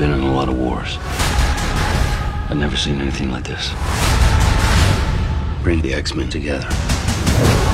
been in a lot of wars. I've never seen anything like this. Bring the X-Men together. “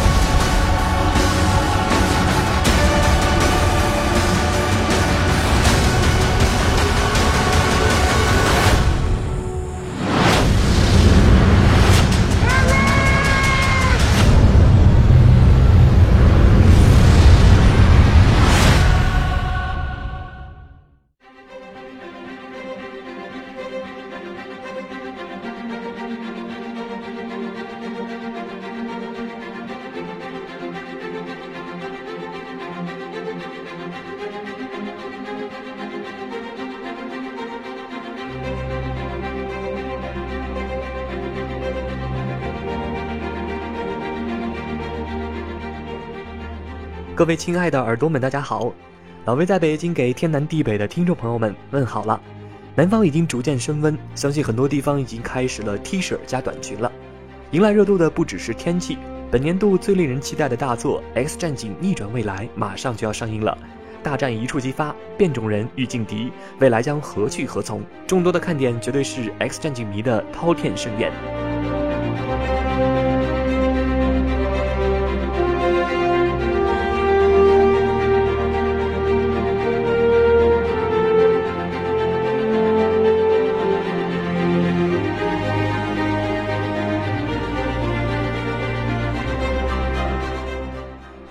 各位亲爱的耳朵们，大家好！老魏在北京给天南地北的听众朋友们问好了。南方已经逐渐升温，相信很多地方已经开始了 T 恤加短裙了。迎来热度的不只是天气，本年度最令人期待的大作《X 战警：逆转未来》马上就要上映了。大战一触即发，变种人遇劲敌，未来将何去何从？众多的看点绝对是 X 战警迷的滔天盛宴。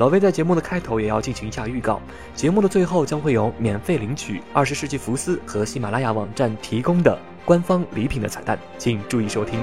老魏在节目的开头也要进行一下预告，节目的最后将会有免费领取二十世纪福斯和喜马拉雅网站提供的官方礼品的彩蛋，请注意收听。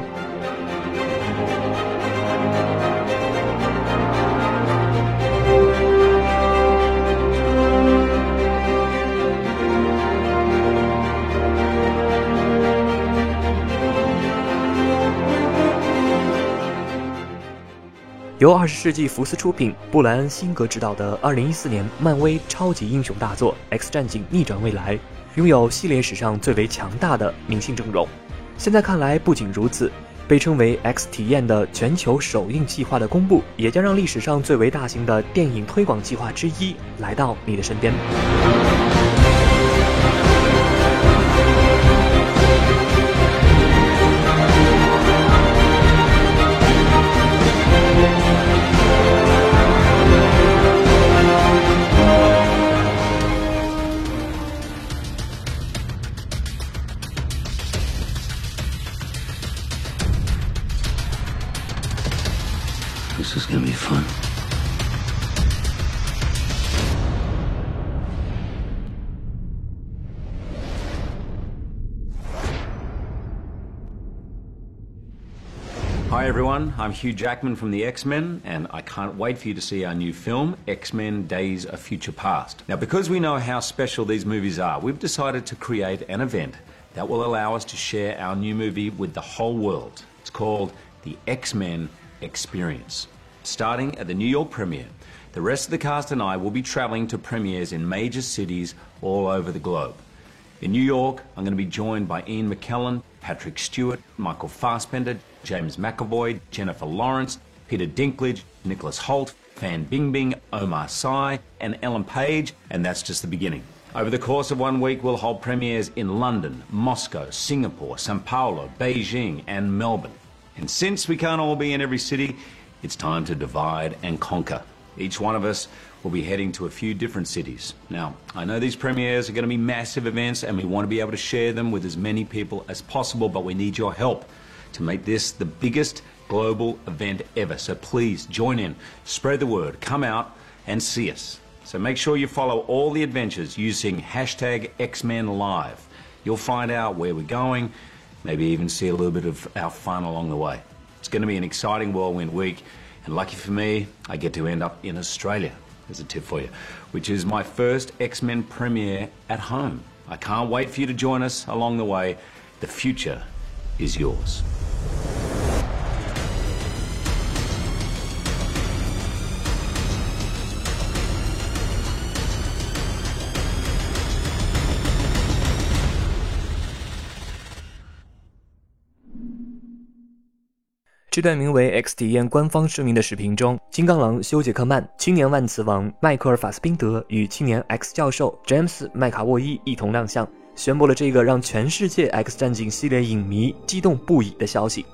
由二十世纪福斯出品、布莱恩·辛格执导的二零一四年漫威超级英雄大作《X 战警：逆转未来》，拥有系列史上最为强大的明星阵容。现在看来，不仅如此，被称为 X 体验的全球首映计划的公布，也将让历史上最为大型的电影推广计划之一来到你的身边。I'm Hugh Jackman from the X-Men and I can't wait for you to see our new film, X-Men Days of Future Past. Now because we know how special these movies are, we've decided to create an event that will allow us to share our new movie with the whole world. It's called the X-Men Experience. Starting at the New York premiere, the rest of the cast and I will be traveling to premieres in major cities all over the globe. In New York, I'm going to be joined by Ian McKellen, Patrick Stewart, Michael Fassbender, James McAvoy, Jennifer Lawrence, Peter Dinklage, Nicholas Holt, Fan Bingbing, Omar Sy, and Ellen Page, and that's just the beginning. Over the course of one week, we'll hold premieres in London, Moscow, Singapore, Sao Paulo, Beijing, and Melbourne. And since we can't all be in every city, it's time to divide and conquer. Each one of us will be heading to a few different cities. Now, I know these premieres are going to be massive events and we want to be able to share them with as many people as possible, but we need your help to make this the biggest global event ever. So please join in, spread the word, come out and see us. So make sure you follow all the adventures using hashtag XMenLive. You'll find out where we're going, maybe even see a little bit of our fun along the way. It's going to be an exciting whirlwind week, and lucky for me, I get to end up in Australia. There's a tip for you, which is my first X Men premiere at home. I can't wait for you to join us along the way. The future is yours. 这段名为《X 体验》官方声明的视频中，金刚狼休·杰克曼、青年万磁王迈克尔·法斯宾德与青年 X 教授詹姆斯·麦卡沃伊一同亮相。宣布了这个让全世界 X 战警系列影迷激动不已的消息。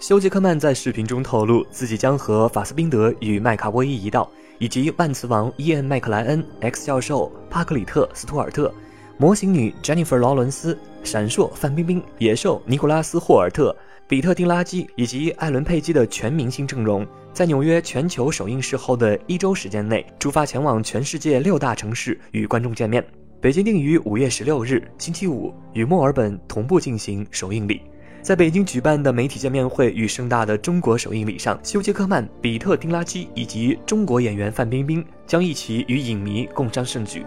休·杰克曼在视频中透露，自己将和法斯宾德与麦卡沃伊一道，以及万磁王伊恩·麦克莱恩、X 教授帕克里特·斯图尔特、模型女 Jennifer 劳伦斯、闪烁范冰冰、野兽尼古拉斯·霍尔特、比特·丁拉基以及艾伦·佩基的全明星阵容，在纽约全球首映式后的一周时间内，出发前往全世界六大城市与观众见面。北京定于五月十六日星期五与墨尔本同步进行首映礼。在北京举办的媒体见面会与盛大的中国首映礼上，休·杰克曼、比特·丁拉基以及中国演员范冰冰将一起与影迷共襄盛举。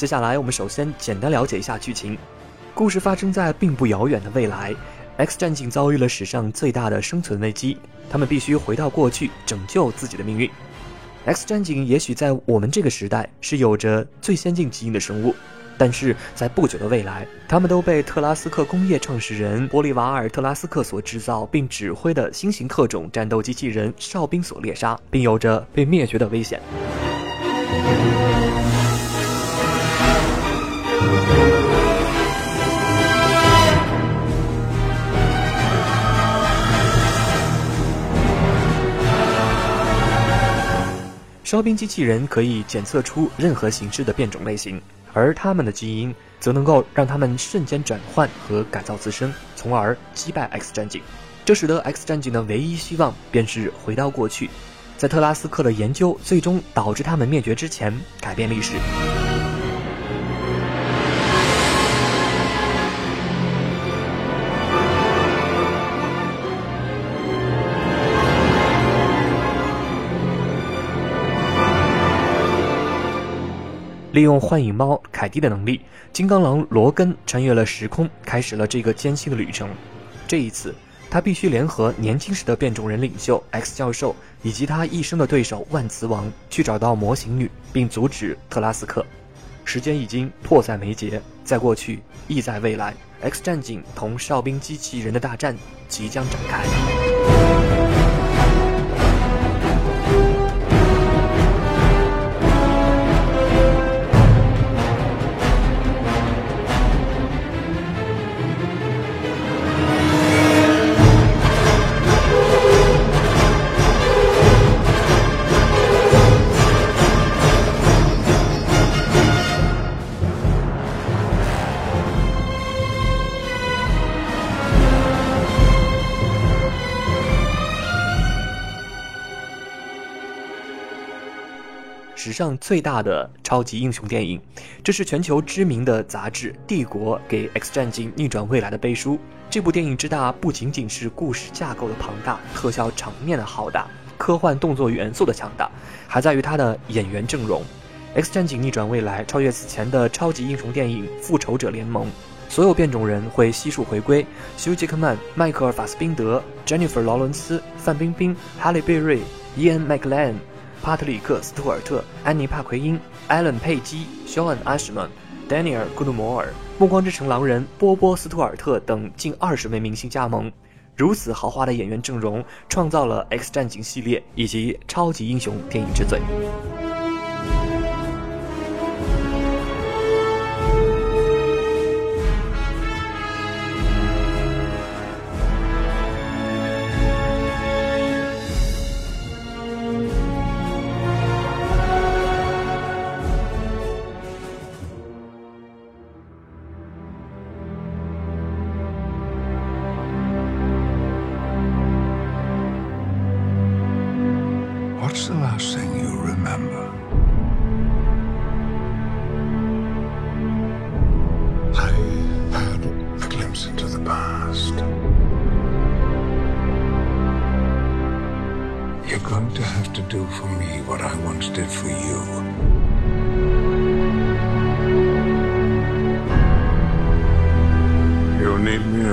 接下来，我们首先简单了解一下剧情。故事发生在并不遥远的未来，X 战警遭遇了史上最大的生存危机，他们必须回到过去拯救自己的命运。X 战警也许在我们这个时代是有着最先进基因的生物，但是在不久的未来，他们都被特拉斯克工业创始人玻利瓦尔·特拉斯克所制造并指挥的新型特种战斗机器人哨兵所猎杀，并有着被灭绝的危险。哨兵机器人可以检测出任何形式的变种类型，而它们的基因则能够让它们瞬间转换和改造自身，从而击败 X 战警。这使得 X 战警的唯一希望便是回到过去，在特拉斯克的研究最终导致他们灭绝之前改变历史。利用幻影猫凯蒂的能力，金刚狼罗根穿越了时空，开始了这个艰辛的旅程。这一次，他必须联合年轻时的变种人领袖 X 教授以及他一生的对手万磁王，去找到模型女，并阻止特拉斯克。时间已经迫在眉睫，在过去，亦在未来，X 战警同哨兵机器人的大战即将展开。史上最大的超级英雄电影，这是全球知名的杂志《帝国》给《X 战警：逆转未来》的背书。这部电影之大，不仅仅是故事架构的庞大、特效场面的浩大、科幻动作元素的强大，还在于它的演员阵容。《X 战警：逆转未来》超越此前的超级英雄电影《复仇者联盟》，所有变种人会悉数回归：休·杰克曼、迈克尔·法斯宾德、Jennifer 劳伦斯、范冰冰、哈利·贝瑞、伊恩·麦克莱恩。帕特里克·斯图尔特、安妮·帕奎因、艾伦·佩姬、肖恩·阿什曼、丹尼尔·古杜摩尔、暮光之城狼人波波·斯图尔特等近二十位明星加盟，如此豪华的演员阵容，创造了 X 战警系列以及超级英雄电影之最。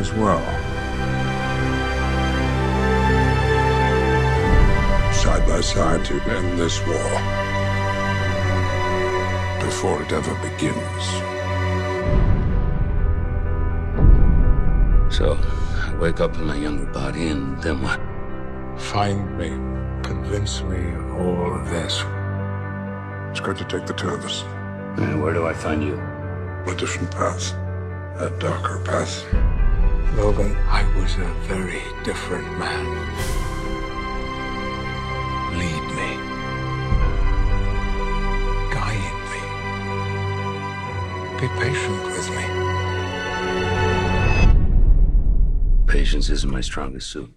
As well. Side by side to end this war. Before it ever begins. So, I wake up in my younger body, and then what? Find me. Convince me of all of this. It's going to take the two of us. And where do I find you? A different path. A darker path. Logan, I was a very different man. Lead me. Guide me. Be patient with me. Patience isn't my strongest suit.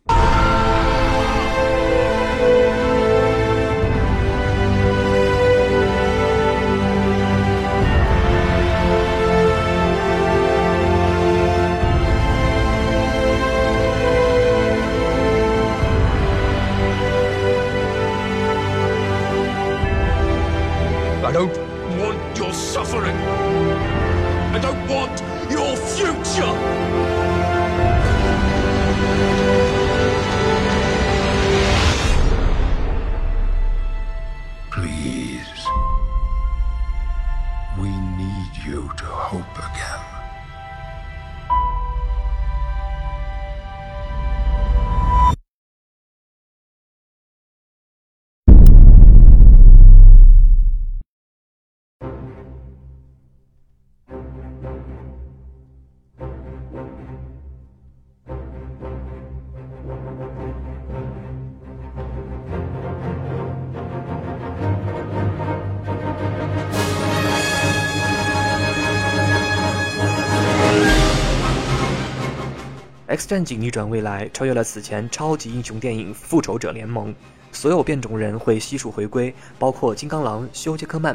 X 战警：逆转未来》超越了此前超级英雄电影《复仇者联盟》，所有变种人会悉数回归，包括金刚狼休·杰克曼、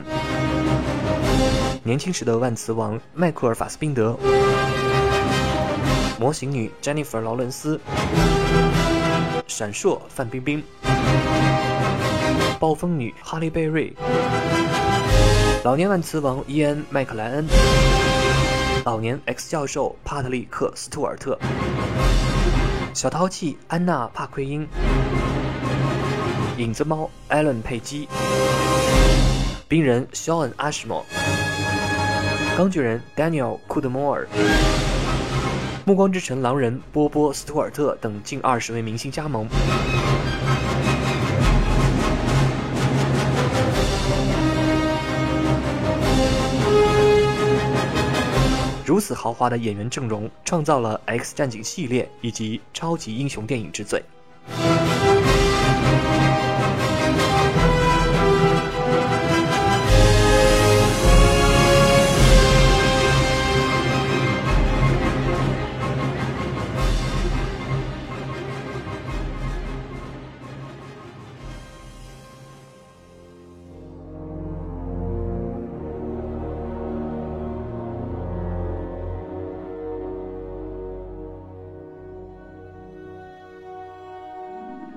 年轻时的万磁王迈克尔·法斯宾德、模型女詹妮弗·劳伦斯、闪烁范冰冰、暴风女哈利·贝瑞、老年万磁王伊恩·麦克莱恩。老年 X 教授帕特里克·斯图尔特，小淘气安娜·帕奎因，影子猫艾伦·佩基，冰人肖恩·阿什莫，钢锯人 Daniel 库德摩尔，暮光之城狼人波波·斯图尔特等近二十位明星加盟。如此豪华的演员阵容，创造了 X 战警系列以及超级英雄电影之最。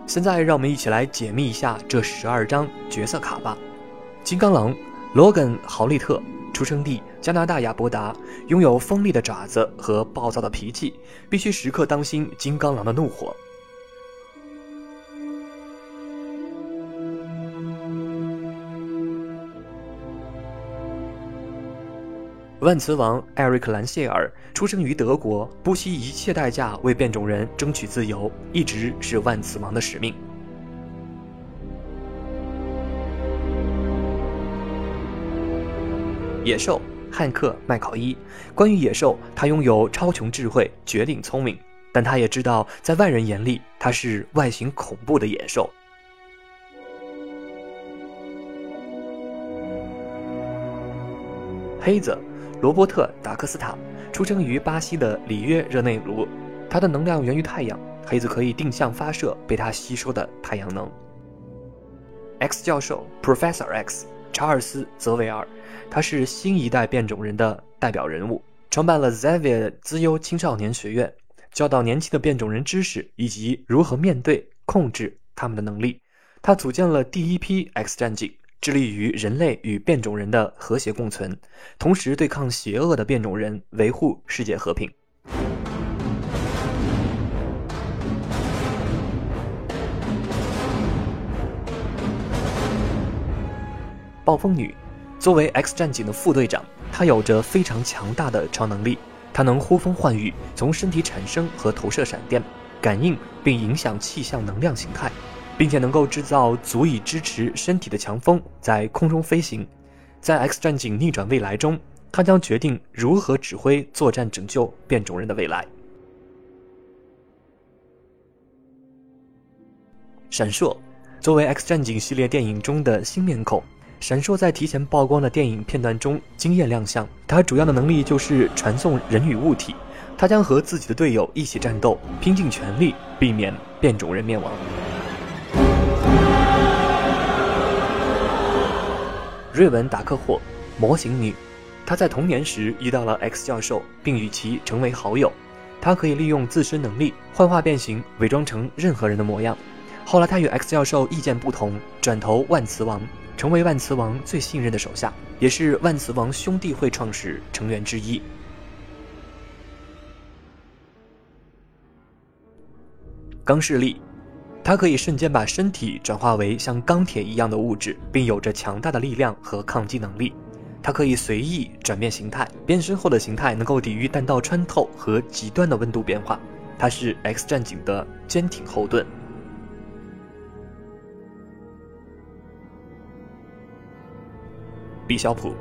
现在让我们一起来解密一下这十二张角色卡吧。金刚狼罗根·豪利特，出生地加拿大亚伯达，拥有锋利的爪子和暴躁的脾气，必须时刻当心金刚狼的怒火。万磁王艾瑞克·兰谢尔出生于德国，不惜一切代价为变种人争取自由，一直是万磁王的使命。野兽汉克·麦考伊，关于野兽，他拥有超穷智慧、绝顶聪明，但他也知道，在外人眼里，他是外形恐怖的野兽。黑子。罗伯特·达克斯塔出生于巴西的里约热内卢，他的能量源于太阳，黑子可以定向发射被他吸收的太阳能。X 教授 Professor X 查尔斯·泽维尔，他是新一代变种人的代表人物，创办了 Xavier 资优青少年学院，教导年轻的变种人知识以及如何面对、控制他们的能力。他组建了第一批 X 战警，致力于人类与变种人的和谐共存，同时对抗邪恶的变种人，维护世界和平。暴风女作为 X 战警的副队长，她有着非常强大的超能力。她能呼风唤雨，从身体产生和投射闪电，感应并影响气象能量形态，并且能够制造足以支持身体的强风，在空中飞行。在 X 战警逆转未来中，他将决定如何指挥作战拯救变种人的未来。闪烁作为 X 战警系列电影中的新面孔。闪烁在提前曝光的电影片段中惊艳亮相。他主要的能力就是传送人与物体。他将和自己的队友一起战斗，拼尽全力避免变种人灭亡。瑞文·达克霍，模型女。她在童年时遇到了 X 教授，并与其成为好友。她可以利用自身能力幻化变形，伪装成任何人的模样。后来，她与 X 教授意见不同，转投万磁王。成为万磁王最信任的手下，也是万磁王兄弟会创始成员之一。刚势力，它可以瞬间把身体转化为像钢铁一样的物质，并有着强大的力量和抗击能力。它可以随意转变形态，变身后的形态能够抵御弹道穿透和极端的温度变化。它是 X 战警的坚挺后盾。毕肖普，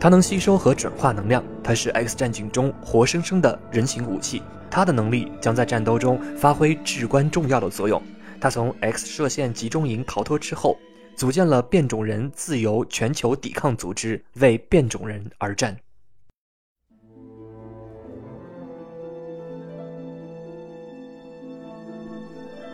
它能吸收和转化能量，它是 X 战警中活生生的人形武器。它的能力将在战斗中发挥至关重要的作用。他从 X 射线集中营逃脱之后，组建了变种人自由全球抵抗组织，为变种人而战。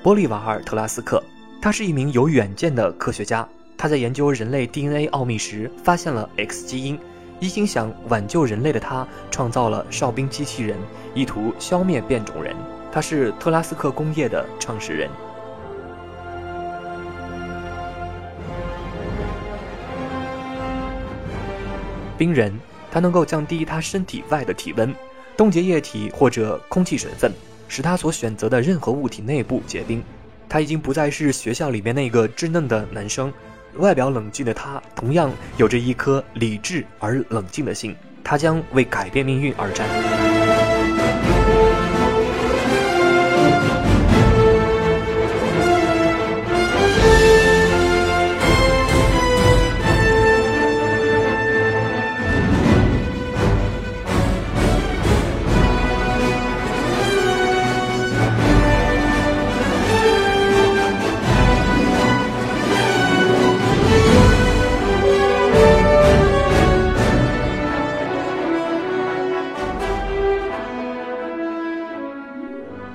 波利瓦尔·特拉斯克，他是一名有远见的科学家。他在研究人类 DNA 奥秘时，发现了 X 基因。一心想挽救人类的他，创造了哨兵机器人，意图消灭变种人。他是特拉斯克工业的创始人。冰人，他能够降低他身体外的体温，冻结液体或者空气水分，使他所选择的任何物体内部结冰。他已经不再是学校里面那个稚嫩的男生。外表冷静的他，同样有着一颗理智而冷静的心。他将为改变命运而战。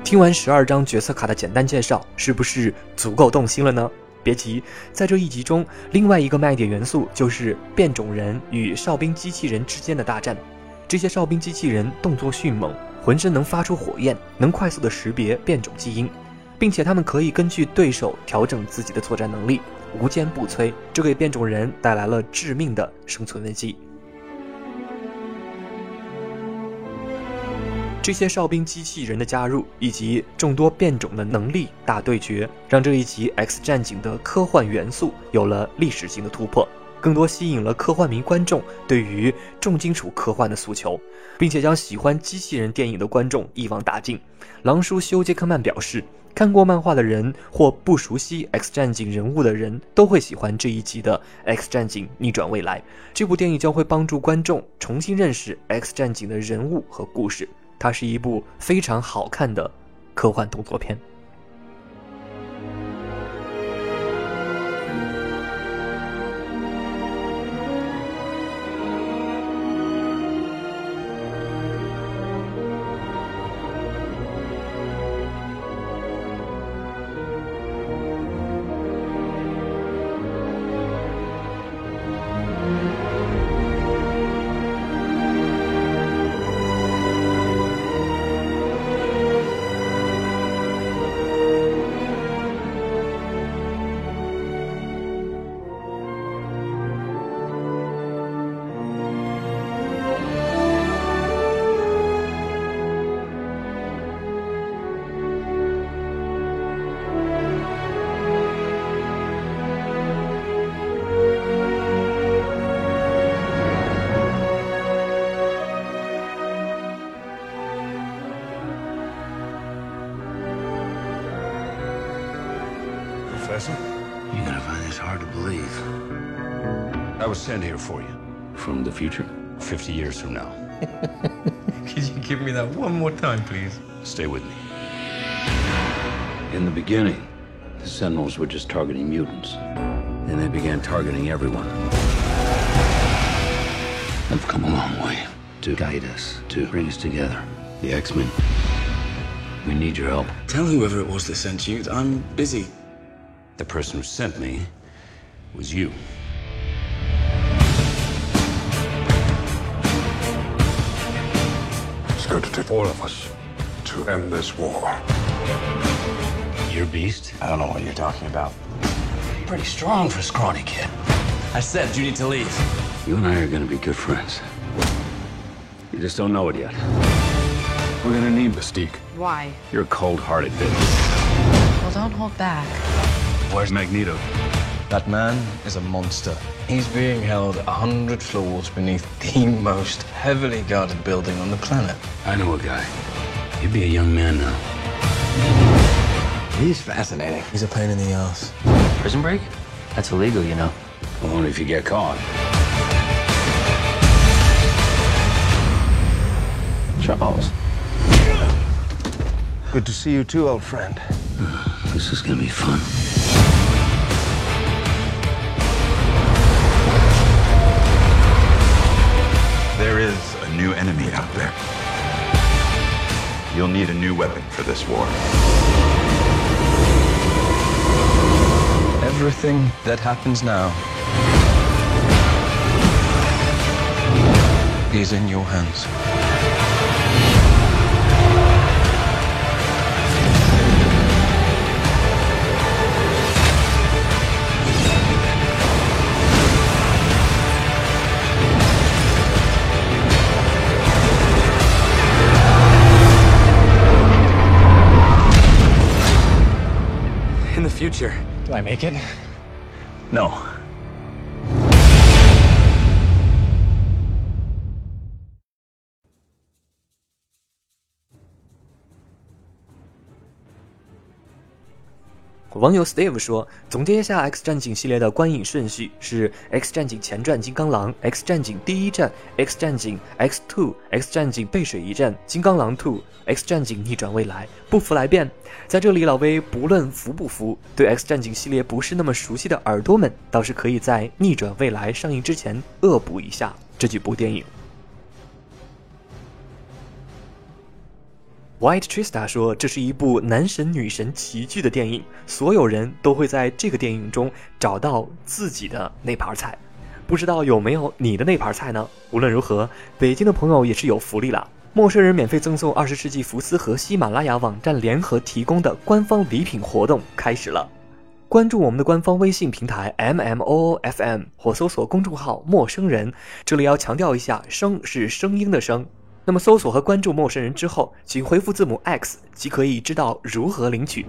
听完十二张角色卡的简单介绍，是不是足够动心了呢？别急，在这一集中，另外一个卖点元素就是变种人与哨兵机器人之间的大战。这些哨兵机器人动作迅猛，浑身能发出火焰，能快速的识别变种基因，并且他们可以根据对手调整自己的作战能力，无坚不摧，这给变种人带来了致命的生存危机。这些哨兵机器人的加入，以及众多变种的能力大对决，让这一集《X 战警》的科幻元素有了历史性的突破，更多吸引了科幻迷观众对于重金属科幻的诉求，并且将喜欢机器人电影的观众一网打尽。狼叔休·杰克曼表示，看过漫画的人或不熟悉《X 战警》人物的人都会喜欢这一集的《X 战警：逆转未来》。这部电影将会帮助观众重新认识《X 战警》的人物和故事。它是一部非常好看的科幻动作片。Hard to believe. I was sent here for you. From the future? 50 years from now. Could you give me that one more time, please? Stay with me. In the beginning, the Sentinels were just targeting mutants. Then they began targeting everyone. They've come a long way to guide us, to bring us together. The X-Men. We need your help. Tell whoever it was that sent you that I'm busy. The person who sent me was you. It's going to take all of us to end this war. You're Beast? I don't know what you're talking about. Pretty strong for a scrawny kid. I said you need to leave. You and I are gonna be good friends. You just don't know it yet. We're gonna need Mystique. Why? You're a cold-hearted bitch. Well, don't hold back. Where's Magneto? That man is a monster. He's being held a hundred floors beneath the most heavily guarded building on the planet. I know a guy. He'd be a young man now. He's fascinating. He's a pain in the ass. Prison break? That's illegal, you know. Well, only if you get caught. Charles. Good to see you too, old friend. This is gonna be fun. A new enemy out there. You'll need a new weapon for this war. Everything that happens now is in your hands. Future. Do I make it? No. 网友 Steve 说，总结一下《X 战警》系列的观影顺序是《X 战警前传：金刚狼》、《X 战警：第一战》、《X 战警 X Two》、《X 战警：背水一战》、《金刚狼 Two》、《X 战警：逆转未来》。不服来辩。在这里，老威不论服不服，对《X 战警》系列不是那么熟悉的耳朵们，倒是可以在《逆转未来》上映之前恶补一下这几部电影。White Trista 说：“这是一部男神女神齐聚的电影，所有人都会在这个电影中找到自己的那盘菜。不知道有没有你的那盘菜呢？无论如何，北京的朋友也是有福利了。陌生人免费赠送二十世纪福斯和喜马拉雅网站联合提供的官方礼品活动开始了。关注我们的官方微信平台 M M O O F M 或搜索公众号‘陌生人’。这里要强调一下，声是声音的声。”那么，搜索和关注陌生人之后，请回复字母 X，即可以知道如何领取。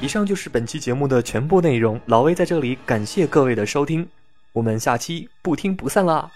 以上就是本期节目的全部内容，老魏在这里感谢各位的收听，我们下期不听不散啦！